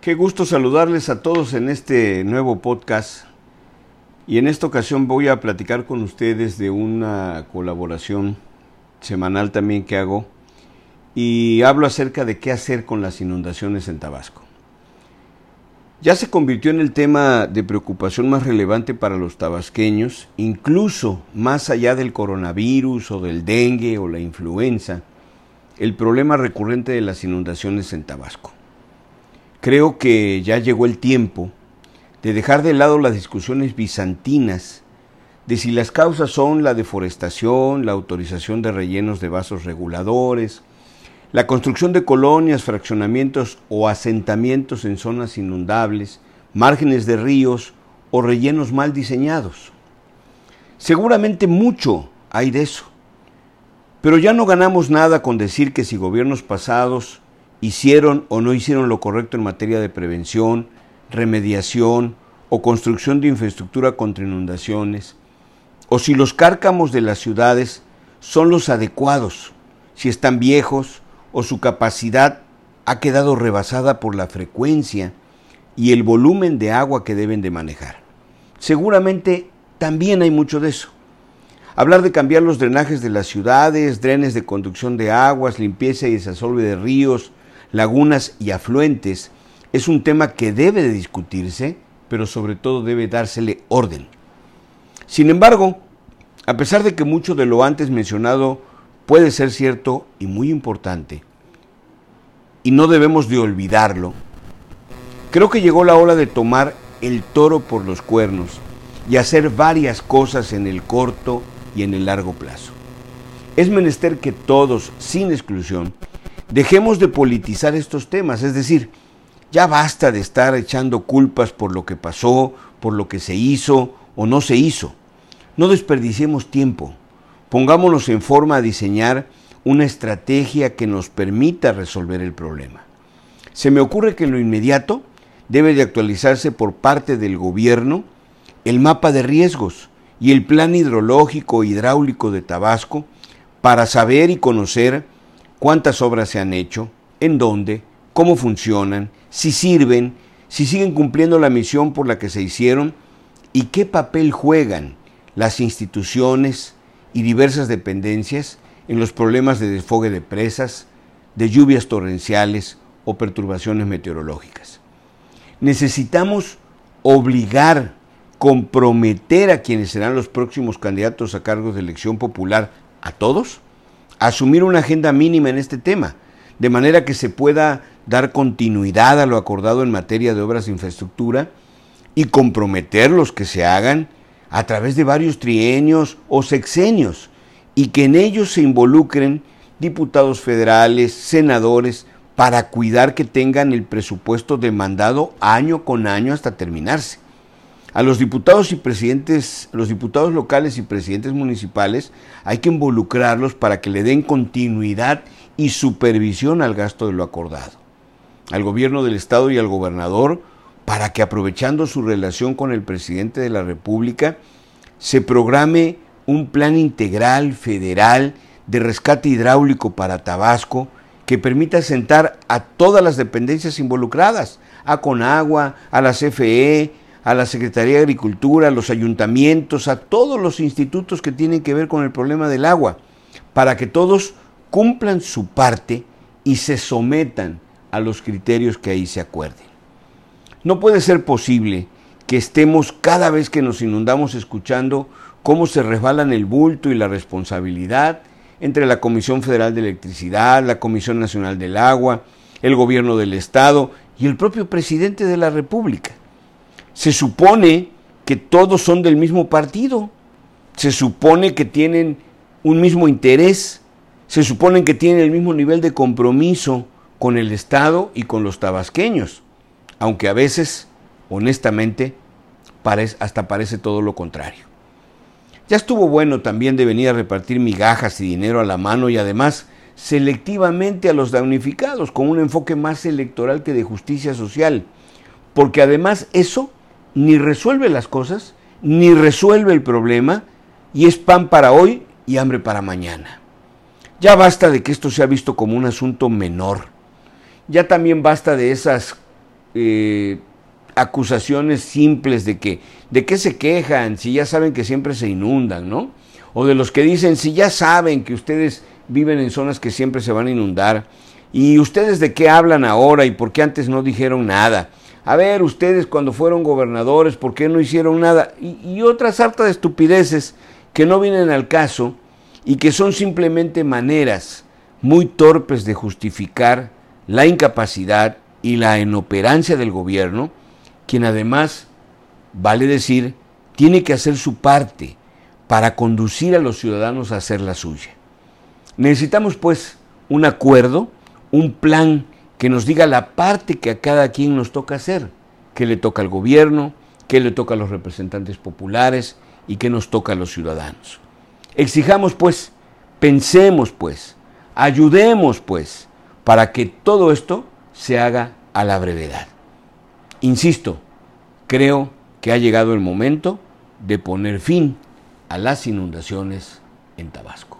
Qué gusto saludarles a todos en este nuevo podcast. Y en esta ocasión voy a platicar con ustedes de una colaboración semanal también que hago. Y hablo acerca de qué hacer con las inundaciones en Tabasco. Ya se convirtió en el tema de preocupación más relevante para los tabasqueños, incluso más allá del coronavirus o del dengue o la influenza, el problema recurrente de las inundaciones en Tabasco. Creo que ya llegó el tiempo de dejar de lado las discusiones bizantinas de si las causas son la deforestación, la autorización de rellenos de vasos reguladores, la construcción de colonias, fraccionamientos o asentamientos en zonas inundables, márgenes de ríos o rellenos mal diseñados. Seguramente mucho hay de eso, pero ya no ganamos nada con decir que si gobiernos pasados hicieron o no hicieron lo correcto en materia de prevención, remediación o construcción de infraestructura contra inundaciones, o si los cárcamos de las ciudades son los adecuados, si están viejos o su capacidad ha quedado rebasada por la frecuencia y el volumen de agua que deben de manejar. Seguramente también hay mucho de eso. Hablar de cambiar los drenajes de las ciudades, drenes de conducción de aguas, limpieza y desasolve de ríos, lagunas y afluentes es un tema que debe de discutirse, pero sobre todo debe dársele orden. Sin embargo, a pesar de que mucho de lo antes mencionado puede ser cierto y muy importante, y no debemos de olvidarlo, creo que llegó la hora de tomar el toro por los cuernos y hacer varias cosas en el corto y en el largo plazo. Es menester que todos, sin exclusión, Dejemos de politizar estos temas, es decir, ya basta de estar echando culpas por lo que pasó, por lo que se hizo o no se hizo. No desperdiciemos tiempo. Pongámonos en forma a diseñar una estrategia que nos permita resolver el problema. Se me ocurre que en lo inmediato debe de actualizarse por parte del gobierno el mapa de riesgos y el plan hidrológico hidráulico de Tabasco para saber y conocer cuántas obras se han hecho, en dónde, cómo funcionan, si sirven, si siguen cumpliendo la misión por la que se hicieron y qué papel juegan las instituciones y diversas dependencias en los problemas de desfogue de presas, de lluvias torrenciales o perturbaciones meteorológicas. Necesitamos obligar, comprometer a quienes serán los próximos candidatos a cargos de elección popular, a todos, asumir una agenda mínima en este tema, de manera que se pueda dar continuidad a lo acordado en materia de obras de infraestructura y comprometer los que se hagan a través de varios trienios o sexenios y que en ellos se involucren diputados federales, senadores, para cuidar que tengan el presupuesto demandado año con año hasta terminarse. A los diputados y presidentes, los diputados locales y presidentes municipales hay que involucrarlos para que le den continuidad y supervisión al gasto de lo acordado. Al gobierno del estado y al gobernador para que aprovechando su relación con el presidente de la República se programe un plan integral federal de rescate hidráulico para Tabasco que permita sentar a todas las dependencias involucradas, a Conagua, a la CFE, a la Secretaría de Agricultura, a los ayuntamientos, a todos los institutos que tienen que ver con el problema del agua, para que todos cumplan su parte y se sometan a los criterios que ahí se acuerden. No puede ser posible que estemos cada vez que nos inundamos escuchando cómo se resbalan el bulto y la responsabilidad entre la Comisión Federal de Electricidad, la Comisión Nacional del Agua, el gobierno del Estado y el propio presidente de la República. Se supone que todos son del mismo partido, se supone que tienen un mismo interés, se supone que tienen el mismo nivel de compromiso con el Estado y con los tabasqueños, aunque a veces, honestamente, hasta parece todo lo contrario. Ya estuvo bueno también de venir a repartir migajas y dinero a la mano y además selectivamente a los damnificados, con un enfoque más electoral que de justicia social, porque además eso ni resuelve las cosas, ni resuelve el problema, y es pan para hoy y hambre para mañana. Ya basta de que esto sea visto como un asunto menor. Ya también basta de esas eh, acusaciones simples de que, ¿de qué se quejan? Si ya saben que siempre se inundan, ¿no? O de los que dicen, si ya saben que ustedes viven en zonas que siempre se van a inundar, ¿y ustedes de qué hablan ahora y por qué antes no dijeron nada? A ver, ustedes cuando fueron gobernadores, ¿por qué no hicieron nada? Y, otras hartas de estupideces que no vienen al caso y que son simplemente maneras muy torpes de justificar la incapacidad y la inoperancia del gobierno, quien además, vale decir, tiene que hacer su parte para conducir a los ciudadanos a hacer la suya. Necesitamos pues un acuerdo, un plan que nos diga la parte que a cada quien nos toca hacer, que le toca al gobierno, que le toca a los representantes populares y que nos toca a los ciudadanos. Exijamos pues, pensemos pues, ayudemos pues, para que todo esto se haga a la brevedad. Insisto, creo que ha llegado el momento de poner fin a las inundaciones en Tabasco.